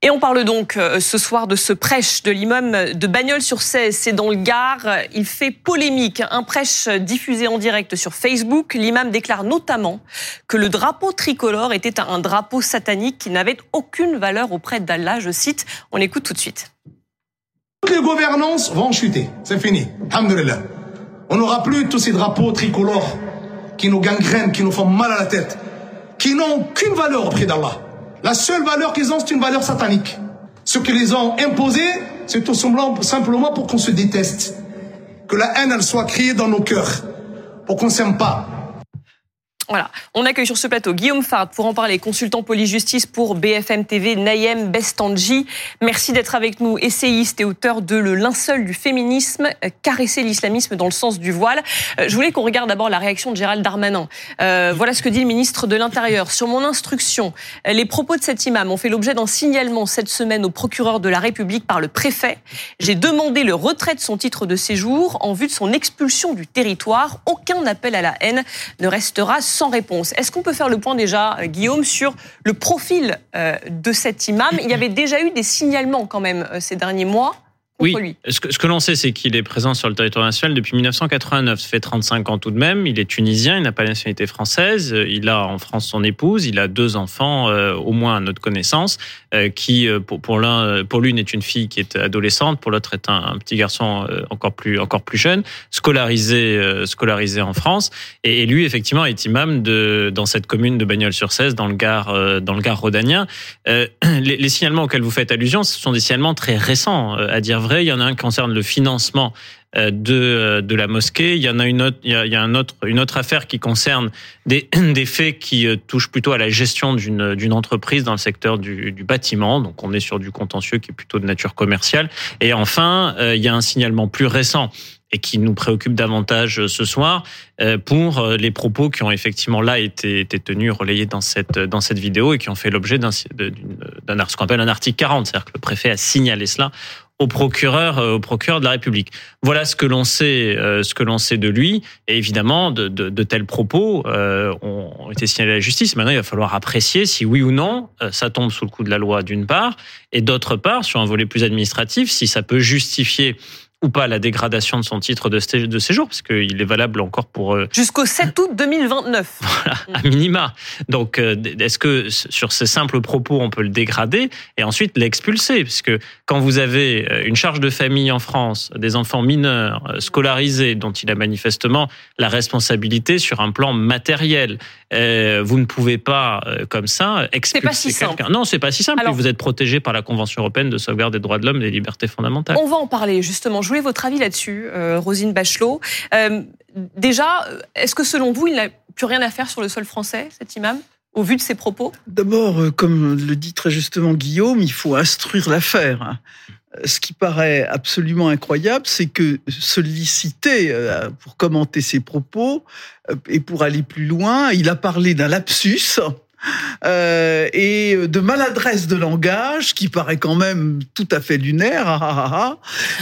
Et on parle donc euh, ce soir de ce prêche de l'imam de Bagnols-sur-Cèze. C'est dans le Gard. Il fait polémique. Un prêche diffusé en direct sur Facebook. L'imam déclare notamment que le drapeau tricolore était un drapeau satanique qui n'avait aucune valeur auprès d'Allah. Je cite. On écoute tout de suite. Toutes les gouvernances vont chuter. C'est fini. Alhamdulillah. On n'aura plus tous ces drapeaux tricolores qui nous gangrènent, qui nous font mal à la tête, qui n'ont aucune valeur auprès d'Allah. La seule valeur qu'ils ont, c'est une valeur satanique. Ce qu'ils ont imposé, c'est tout simplement pour qu'on se déteste. Que la haine, elle soit criée dans nos cœurs. Pour qu'on s'aime pas. Voilà. On accueille sur ce plateau Guillaume Fard pour en parler, consultant police-justice pour BFM TV, Nayem Bestanji. Merci d'être avec nous, essayiste et auteur de Le linceul du féminisme, euh, caresser l'islamisme dans le sens du voile. Euh, je voulais qu'on regarde d'abord la réaction de Gérald Darmanin. Euh, voilà ce que dit le ministre de l'Intérieur. Sur mon instruction, les propos de cet imam ont fait l'objet d'un signalement cette semaine au procureur de la République par le préfet. J'ai demandé le retrait de son titre de séjour en vue de son expulsion du territoire. Aucun appel à la haine ne restera réponse. Est-ce qu'on peut faire le point déjà, euh, Guillaume, sur le profil euh, de cet imam? Il y avait déjà eu des signalements quand même euh, ces derniers mois oui. Ce que, l'on sait, c'est qu'il est présent sur le territoire national depuis 1989. Ça fait 35 ans tout de même. Il est tunisien, il n'a pas la nationalité française. Il a en France son épouse. Il a deux enfants, euh, au moins à notre connaissance, euh, qui, euh, pour, pour l'un, pour l'une est une fille qui est adolescente, pour l'autre est un, petit garçon encore plus, encore plus jeune, scolarisé, scolarisé en France. Et, lui, effectivement, est imam de, dans cette commune de Bagnols-sur-Cèze, dans le Gard, dans le Gard rhodanien. Les, les signalements auxquels vous faites allusion, ce sont des signalements très récents, à dire il y en a un qui concerne le financement euh, de, euh, de la mosquée. Il y en a une autre, il y a, un autre, une autre affaire qui concerne des, des faits qui euh, touchent plutôt à la gestion d'une, d'une entreprise dans le secteur du, bâtiment. Donc, on est sur du contentieux qui est plutôt de nature commerciale. Et enfin, il y a un signalement plus récent et qui nous préoccupe davantage ce soir pour les propos qui ont effectivement là été, été tenus, relayés dans cette, dans cette vidéo et qui ont fait l'objet d'un, d'un, ce qu'on appelle un article 40. C'est-à-dire que le préfet a signalé cela au procureur, euh, au procureur de la République. Voilà ce que l'on sait, euh, ce que l'on sait de lui. Et évidemment, de, de, de tels propos euh, ont été signalés à la justice. Maintenant, il va falloir apprécier si oui ou non ça tombe sous le coup de la loi d'une part, et d'autre part, sur un volet plus administratif, si ça peut justifier ou pas la dégradation de son titre de, séjour, parce qu'il est valable encore pour... Euh, Jusqu'au 7 août 2029. Voilà, à minima. Donc, euh, est-ce que sur ces simples propos, on peut le dégrader et ensuite l'expulser? Parce que quand vous avez euh, une charge de famille en France, des enfants mineurs scolarisés, dont il a manifestement la responsabilité sur un plan matériel, vous ne pouvez pas, comme ça, expulser quelqu'un. Non, c'est pas si simple. vous êtes protégé par la Convention européenne de sauvegarde des droits de l'homme et des libertés fondamentales. On va en parler, justement. Je voulais votre avis là-dessus, euh, Rosine Bachelot. Euh, déjà, est-ce que selon vous, il n'a plus rien à faire sur le sol français, cet imam au vu de ses propos? D'abord, euh, comme le dit très justement Guillaume, il faut instruire l'affaire. Ce qui paraît absolument incroyable, c'est que sollicité pour commenter ses propos et pour aller plus loin, il a parlé d'un lapsus euh, et de maladresse de langage qui paraît quand même tout à fait lunaire. Ah, ah, ah,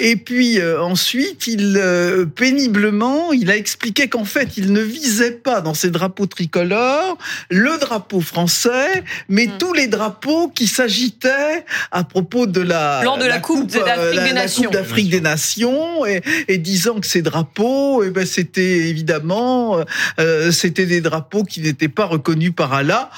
et puis euh, ensuite, il euh, péniblement, il a expliqué qu'en fait, il ne visait pas dans ses drapeaux tricolores le drapeau français, mais hmm. tous les drapeaux qui s'agitaient à propos de la de la, coupe, d'Afrique des, Nations, d'Afrique des Nations, et, et, disant que ces drapeaux, eh ben c'était évidemment, c'était des drapeaux qui n'étaient pas reconnus par Allah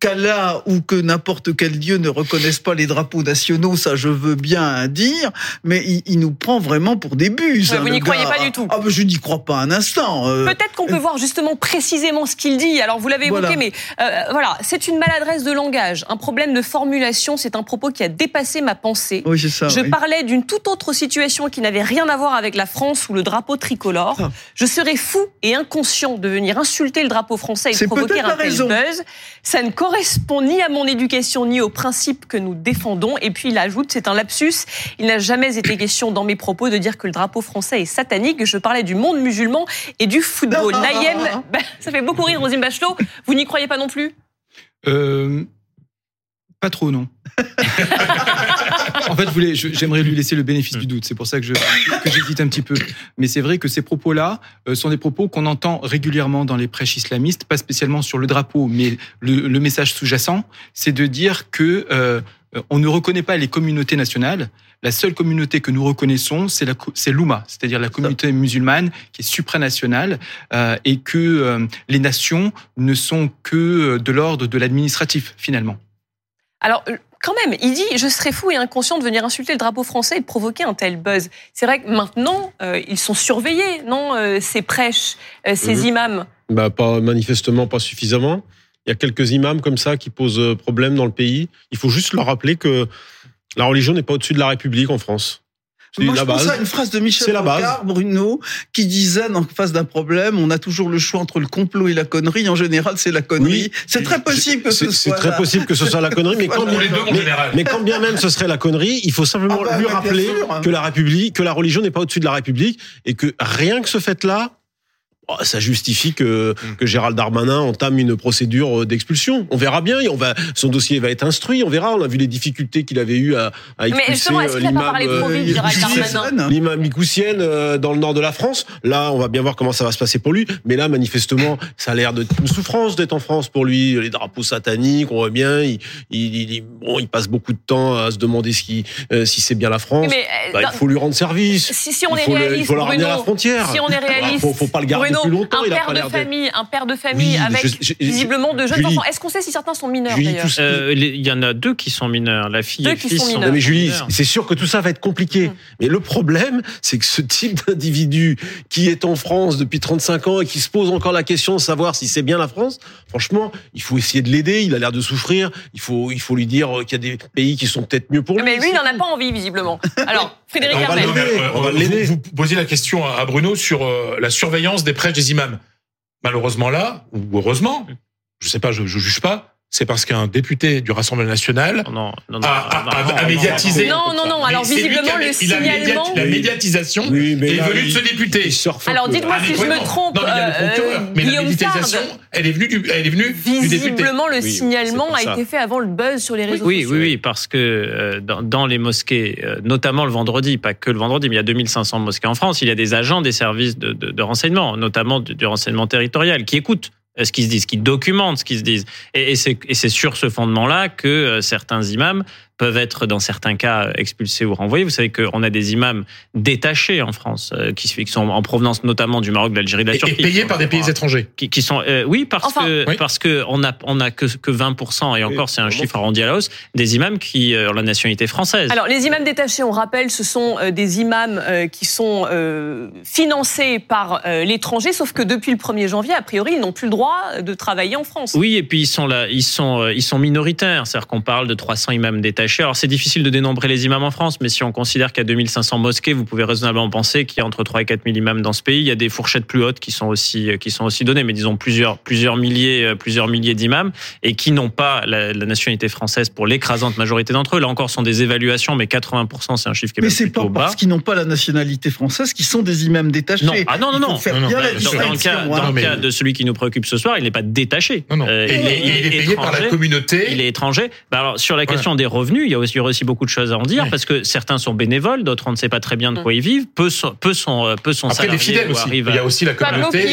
qu'Allah ou que n'importe quel dieu ne reconnaisse pas les drapeaux nationaux, ça je veux bien dire, mais il, nous prend vraiment pour des buses. vous n'y croyez pas du tout Ah, je n'y crois pas un instant. Euh. Peut-être qu'on peut voir justement précisément ce qu'il dit. Alors vous l'avez évoqué, mais euh, voilà, c'est une maladresse de langage, un problème de formulation. C'est un propos qui a dépassé ma pensée. Oui, c'est ça. Je parlais d'une toute autre situation qui n'avait rien à voir avec la France ou le drapeau tricolore. Ah. Je serais fou et inconscient de venir insulter le drapeau français et provoquer un tel buzz. Ça ne correspond ni à mon éducation ni aux principes que nous défendons. Et puis il ajoute, c'est un lapsus, il n'a jamais été question dans mes propos de dire que le drapeau français est satanique. Je parlais du monde musulman et du football. Nayem, bah, ça fait beaucoup rire Rosine Bachelot. Vous n'y croyez pas non plus? Euh, Pas trop, non. en fait, j'aimerais lui laisser le bénéfice du doute. C'est pour ça que, j'hésite un petit peu. Mais c'est vrai que ces propos-là euh, sont des propos qu'on entend régulièrement dans les prêches islamistes, pas spécialement sur le drapeau, mais le, message sous-jacent, c'est de dire que euh, on ne reconnaît pas les communautés nationales. La seule communauté que nous reconnaissons, c'est l'Ouma, c'est-à-dire la communauté musulmane qui est supranationale, euh, et que les nations ne sont que de l'ordre de l'administratif, finalement. Alors, quand même, il dit Je serais fou et inconscient de venir insulter le drapeau français et de provoquer un tel buzz. C'est vrai que maintenant, euh, ils sont surveillés, non euh, Ces prêches, ces mhm. imams bah, pas, Manifestement, pas suffisamment. Il y a quelques imams comme ça qui posent problème dans le pays. Il faut juste leur rappeler que la religion n'est pas au-dessus de la République en France. Moi, je pense à une phrase de Michel Rocard, Bruno, qui disait, en face d'un problème, on a toujours le choix entre le complot et la connerie. En général, c'est la connerie. c'est très possible que ce soit. C'est très possible que ce soit la connerie, mais quand, mais, quand bien même ce serait la connerie, il faut simplement ah bah, lui rappeler que la République, que la religion n'est pas au-dessus de la République et que rien que ce fait-là, ça justifie que, mm. que Gérald Darmanin entame une procédure euh, d'expulsion. On verra bien. On va, son dossier va être instruit. On verra. On a vu les difficultés qu'il avait eues à, à expulser euh, l'imam euh, l'imam Mikoussienne dans le nord de la France. Là, on va bien voir comment ça va se passer pour lui. Mais là, manifestement, ça a l'air de une souffrance d'être en France pour lui. Les drapeaux sataniques, on voit bien. Il, il, bon, il passe beaucoup de temps à se demander ce qui, si c'est bien la France. Mais, bah, il faut lui rendre service. Si, si on il faut est réaliste, il faut le ramener à la frontière. Si on est réaliste, faut, faut pas le garder un père de famille, un père de famille avec visiblement de jeunes enfants. Est-ce qu'on sait si certains sont mineurs d'ailleurs euh, Il y en a deux qui sont mineurs, la fille et le fils. Sont mais Julie, c'est sûr que tout ça va être compliqué. Mm. Mais le problème, c'est que ce type d'individu qui est en France depuis 35 ans et qui se pose encore la question de savoir si c'est bien la France, franchement, il faut essayer de l'aider. Il a l'air de souffrir. Il faut, il faut lui dire qu'il y a des pays qui sont peut-être mieux pour lui. Mais lui, il n'en a pas envie visiblement. Alors, Frédéric Hermel. On va l'aider. Vous posez la question à Bruno sur euh, la surveillance des des imams. Malheureusement là, ou heureusement, je sais pas, je juge pas, c'est parce qu'un député du Rassemblement national a, médiatisé. Non, non, non. Alors visiblement, le signalement. La médiatisation est venue de ce député. Alors dites-moi si je me trompe. Non, mais, la médiatisation, elle est venue du, elle est venue Visiblement, le signalement a été fait avant le buzz sur les réseaux sociaux. Oui, oui, parce que euh, dans, les mosquées, euh, notamment le vendredi, pas que le vendredi, mais il y a 2500 mosquées en France, il y a des agents des services de, renseignement, notamment du renseignement territorial, qui écoutent ce qu'ils se disent, qui documentent ce qu'ils se disent. Et, et c'est sur ce fondement-là que euh, certains imams peuvent être dans certains cas expulsés ou renvoyés. Vous savez qu'on a des imams détachés en France, euh, qui, sont en provenance notamment du Maroc, de l'Algérie, de la Turquie. Et payés par des pays étrangers. Qui, sont, euh, oui, parce que parce que on a on a que que 20 et encore c'est un chiffre arrondi à la hausse des imams qui ont la nationalité française. Alors les imams détachés, on rappelle, ce sont des imams qui sont financés par l'étranger, sauf que depuis le 1er janvier, a priori, ils n'ont plus le droit de travailler en France. Oui, et puis ils sont là, ils sont ils sont minoritaires, c'est-à-dire qu'on parle de 300 imams détachés alors c'est difficile de dénombrer les imams en France, mais si on considère qu'il y a 2500 mosquées, vous pouvez raisonnablement penser qu'il y a entre 3 et 4 000 imams dans ce pays. Il y a des fourchettes plus hautes qui sont aussi qui sont aussi données, mais disons plusieurs plusieurs milliers euh, plusieurs milliers d'imams et qui n'ont pas la, nationalité française pour l'écrasante majorité d'entre eux. Là encore, ce sont des évaluations, mais 80% c'est un chiffre qui est mais c'est pas parce qu'ils n'ont pas la nationalité française qu'ils sont des imams détachés. Non, ah non non non. Dans, le cas, dans le cas de celui qui nous préoccupe ce soir, il n'est pas détaché. Non, non. Euh, il, est, payé par la communauté. Il est étranger. Bah alors sur la question des revenus, il y a aussi, beaucoup de choses à en dire parce que certains sont bénévoles, d'autres on ne sait pas très bien de quoi ils vivent. Peu sont, peu sont, euh, peu sont Après, les fidèles aussi. Il y a aussi la communauté.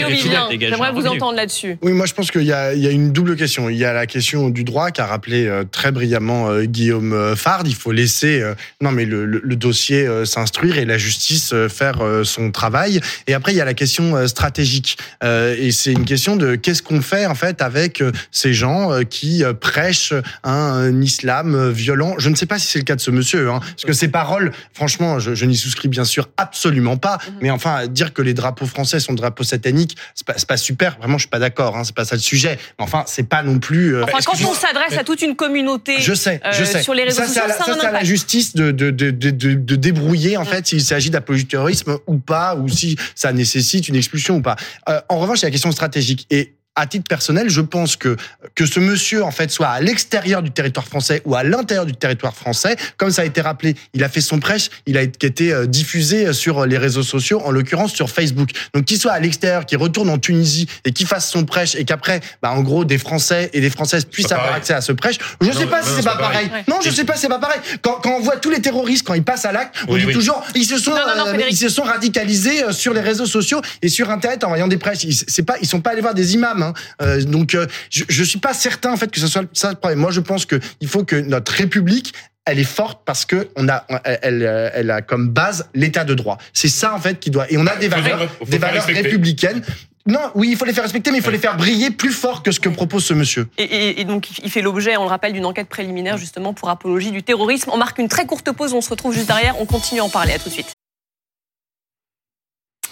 J'aimerais vous entendre là-dessus. Oui, moi je pense qu'il y, y, a une double question. Il y a la question du droit qu'a rappelé euh, très brillamment euh, Guillaume Fard. Il faut laisser non mais le, le, dossier s'instruire et la justice faire son travail. Et après il y a la question stratégique. Et c'est une question de qu'est-ce qu'on fait en fait avec ces gens qui prêchent un islam violent. Je ne sais pas si c'est le cas de ce monsieur, hein, parce que ces paroles, franchement, je, je n'y souscris bien sûr absolument pas. Mhm. Mais enfin, dire que les drapeaux français sont drapeaux sataniques, c'est pas, pas super. Vraiment, je suis pas d'accord. Hein, c'est pas ça le sujet. Mais enfin, c'est pas non plus. Euh, enfin, quand on s'adresse à toute une communauté, je sais, je euh, sais. sur les réseaux sociaux, ça, c'est à la justice de, de, de, de, de débrouiller en fait s'il s'agit d'apologie terrorisme ou pas, ou si ça nécessite une expulsion ou pas. Euh, en revanche, il y a la question stratégique et à titre personnel, je pense que que ce monsieur en fait soit à l'extérieur du territoire français ou à l'intérieur du territoire français, comme ça a été rappelé, il a fait son prêche, il a été euh, diffusé sur les réseaux sociaux, en l'occurrence sur Facebook. Donc qu'il soit à l'extérieur, qu'il retourne en Tunisie et qu'il fasse son prêche et qu'après, bah, en gros, des Français et des Françaises puissent avoir accès à ce prêche. Je ne sais pas si c'est pas pareil. Non, je sais pas, c'est pas pareil. Quand, quand, on voit tous les terroristes quand ils passent à l'acte, on dit toujours ils se sont euh, ils se sont radicalisés euh, sur les réseaux sociaux et sur internet en voyant des prêches. Ils, c'est pas ils sont pas allés voir des imams. Hein. Euh, donc je, je suis pas certain en fait que ce soit ça le problème. Moi, je pense que il faut que notre République elle est forte parce que on a, elle, elle a comme base l'état de droit. C'est ça en fait qui doit. Et on a des valeurs, des valeurs républicaines. Non, oui, il faut les faire respecter, mais il faut les faire briller plus fort que ce que propose ce monsieur. Et, et donc, il fait l'objet, on le rappelle, d'une enquête préliminaire justement pour apologie du terrorisme. On marque une très courte pause, on se retrouve juste derrière, on continue à en parler. À tout de suite.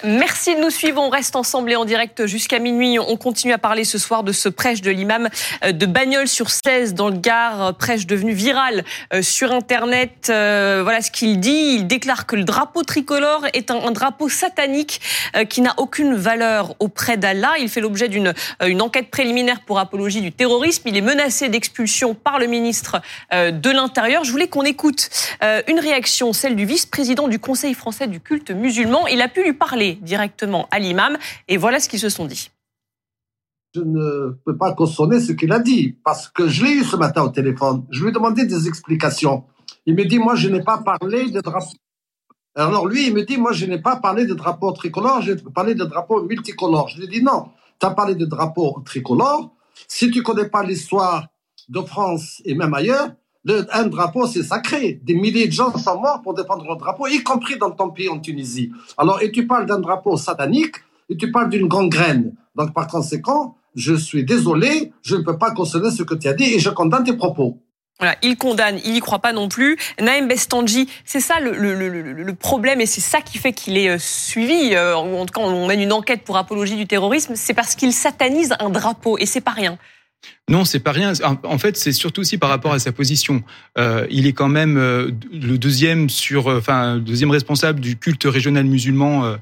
Merci de nous suivre. On reste ensemble et en direct jusqu'à minuit. On continue à parler ce soir de ce prêche de l'imam euh, de Bagnols sur 16 dans le Gard, euh, prêche devenu viral euh, sur Internet. Voilà ce qu'il dit. Il déclare que le drapeau tricolore est un, drapeau satanique qui n'a aucune valeur auprès d'Allah. Il fait l'objet d'une une enquête préliminaire pour apologie du terrorisme. Il est menacé d'expulsion par le ministre de l'Intérieur. Je voulais qu'on écoute une réaction, celle du vice-président du Conseil français du culte musulman. Il a pu lui parler directement à l'imam et voilà ce qu'ils se sont dit. Je ne peux pas cautionner ce qu'il a dit parce que je l'ai eu ce matin au téléphone. Je lui ai demandé des explications. Il me dit, moi, je n'ai pas parlé de drapeau. Alors lui, il me dit, moi, je n'ai pas parlé de drapeau tricolore, j'ai parlé de drapeau multicolore. Je lui ai dit, non, tu as parlé de drapeau tricolore. Si tu connais pas l'histoire de France et même ailleurs, un drapeau, c'est sacré. Des milliers de gens sont morts pour défendre le drapeau, y compris dans ton pays en Tunisie. Alors, et tu parles d'un drapeau satanique, et tu parles d'une gangrène. Donc, par conséquent, je suis désolé, je ne peux pas cautionner ce que tu as dit et je condamne tes propos. Voilà, il condamne, il n'y croit pas non plus. Naïm Bestanji, c'est ça le, le, le, le, problème et c'est ça qui fait qu'il est euh, suivi. Euh, en tout cas, on mène une enquête pour apologie du terrorisme, c'est parce qu'il satanise un drapeau et c'est pas rien. Non, c'est pas rien. En fait, c'est surtout aussi par rapport à sa position. Euh, il est quand même euh, le deuxième sur, euh, enfin, deuxième responsable du culte régional musulman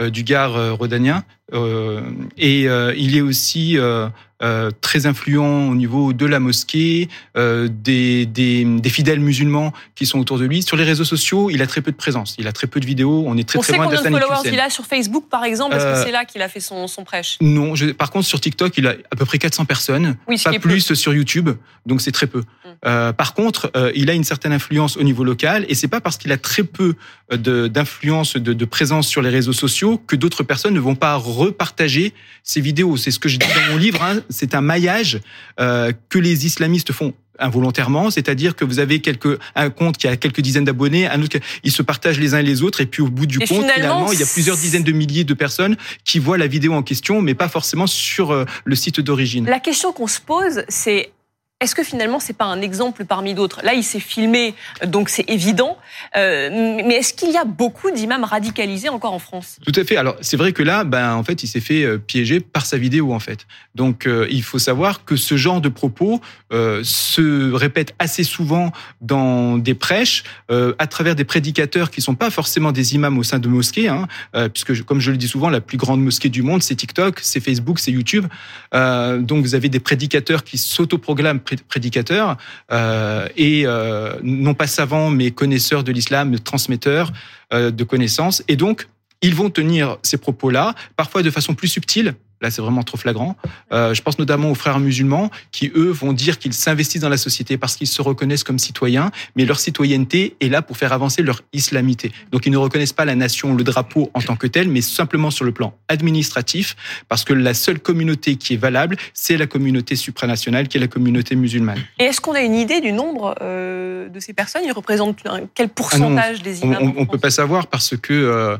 du Gard rhodanien. et il est aussi euh, très influent au niveau de la mosquée, euh, des, des, des, fidèles musulmans qui sont autour de lui. Sur les réseaux sociaux, il a très peu de présence, il a très peu de vidéos, on est très très loin de la combien de followers il a sur Facebook par exemple. Est-ce que euh, c'est là qu'il a fait son, son prêche? Non, je, par contre sur TikTok, il a à peu près 400 personnes, oui, pas plus sur YouTube, donc c'est très peu. Euh, par contre, euh, il a une certaine influence au niveau local et c'est pas parce qu'il a très peu d'influence, de, de, présence sur les réseaux sociaux que d'autres personnes ne vont pas repartager ses vidéos. C'est ce que je dis dans mon livre. Hein c'est un maillage euh, que les islamistes font involontairement, c'est-à-dire que vous avez quelques, un compte qui a quelques dizaines d'abonnés, un autre, ils se partagent les uns et les autres, et puis au bout du compte, finalement, il y a plusieurs dizaines de milliers de personnes qui voient la vidéo en question, mais pas forcément sur euh, le site d'origine. La question qu'on se pose, c'est est-ce que finalement c'est pas un exemple parmi d'autres? Là, il s'est filmé, donc c'est évident. Euh, mais est-ce qu'il y a beaucoup d'imams radicalisés encore en France? Tout à fait. Alors c'est vrai que là, ben en fait, il s'est fait euh, piéger par sa vidéo en fait. Donc euh, il faut savoir que ce genre de propos se répète assez souvent dans des prêches à travers des prédicateurs qui sont pas forcément des imams au sein de mosquées, hein, puisque comme je le dis souvent, la plus grande mosquée du monde, c'est TikTok, c'est Facebook, c'est YouTube. donc vous avez des prédicateurs qui s'autoproclament prédicateurs euh, et euh, non pas savants mais connaisseurs de l'islam, transmetteurs euh, de connaissances. Et donc, ils vont tenir ces propos-là, parfois de façon plus subtile, Là, c'est vraiment trop flagrant. Euh, je pense notamment aux frères musulmans qui, eux, vont dire qu'ils s'investissent dans la société parce qu'ils se reconnaissent comme citoyens, mais leur citoyenneté est là pour faire avancer leur islamité. Donc, ils ne reconnaissent pas la nation, le drapeau en tant que tel, mais simplement sur le plan administratif, parce que la seule communauté qui est valable, c'est la communauté supranationale, qui est la communauté musulmane. Et est-ce qu'on a une idée du nombre euh, de ces personnes? Ils représentent quel ah pourcentage des imams On ne peut pas savoir parce que, euh,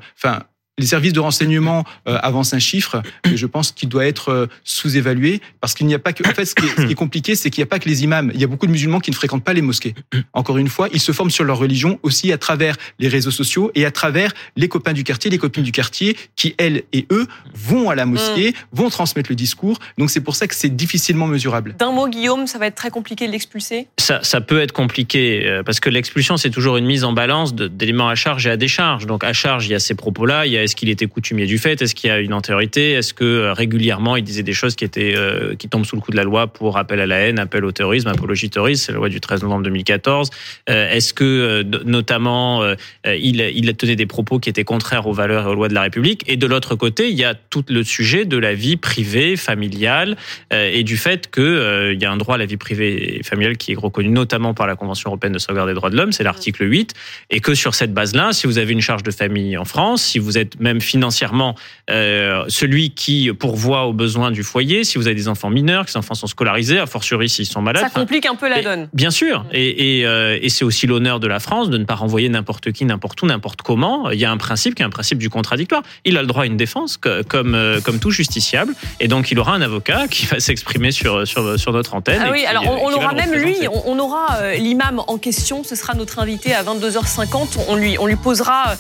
les services de renseignement euh, avancent un chiffre, et je pense qu'il doit être euh, sous-évalué parce qu'il n'y a pas que. En fait, ce qui est, compliqué, c'est qu'il n'y a pas que les imams. Il y a beaucoup de musulmans qui ne fréquentent pas les mosquées. Encore une fois, ils se forment sur leur religion aussi à travers les réseaux sociaux et à travers les copains du quartier, les copines du quartier, qui elles et eux vont à la mosquée, mm. vont transmettre le discours. Donc c'est pour ça que c'est difficilement mesurable. D'un mot, Guillaume, ça va être très compliqué de l'expulser? Ça, ça peut être compliqué euh, parce que l'expulsion, c'est toujours une mise en balance d'éléments à charge et à décharge. Donc à charge, il y a ces propos-là, il y a est-ce qu'il était coutumier du fait? Est-ce qu'il y a une antériorité? Est-ce que régulièrement il disait des choses qui étaient qui tombent sous le coup de la loi pour appel à la haine, appel au terrorisme, apologie terroriste? C'est la loi du 13 novembre 2014. est-ce que notamment il, il tenait des propos qui étaient contraires aux valeurs et aux lois de la République? Et de l'autre côté, il y a tout le sujet de la vie privée, familiale et du fait qu'il y a un droit à la vie privée et familiale qui est reconnu notamment par la Convention européenne de sauvegarde des droits de l'homme, c'est l'article 8, et que sur cette base-là, si vous avez une charge de famille en France, si vous êtes même financièrement euh, celui qui pourvoit aux besoins du foyer, si vous avez des enfants mineurs, que ces enfants sont scolarisés, a fortiori s'ils sont malades. Ça complique un peu la donne. Bien sûr, et, et, euh, et c'est aussi l'honneur de la France de ne pas renvoyer n'importe qui, n'importe où, n'importe comment. Il y a un principe qui est un principe du contradictoire. Il a le droit à une défense comme, euh, comme tout justiciable, et donc il aura un avocat qui va s'exprimer sur, sur, sur notre antenne. Ah oui, alors on, aura même lui, on, aura euh, l'imam en question, ce sera notre invité à 22h50. On lui, on lui posera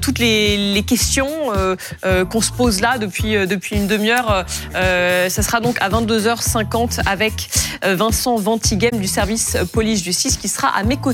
toutes les, les questions euh, qu'on se pose là depuis, depuis une demi-heure. ça sera donc à 22h50 avec Vincent Ventigem du service police-justice qui sera à mes côtés.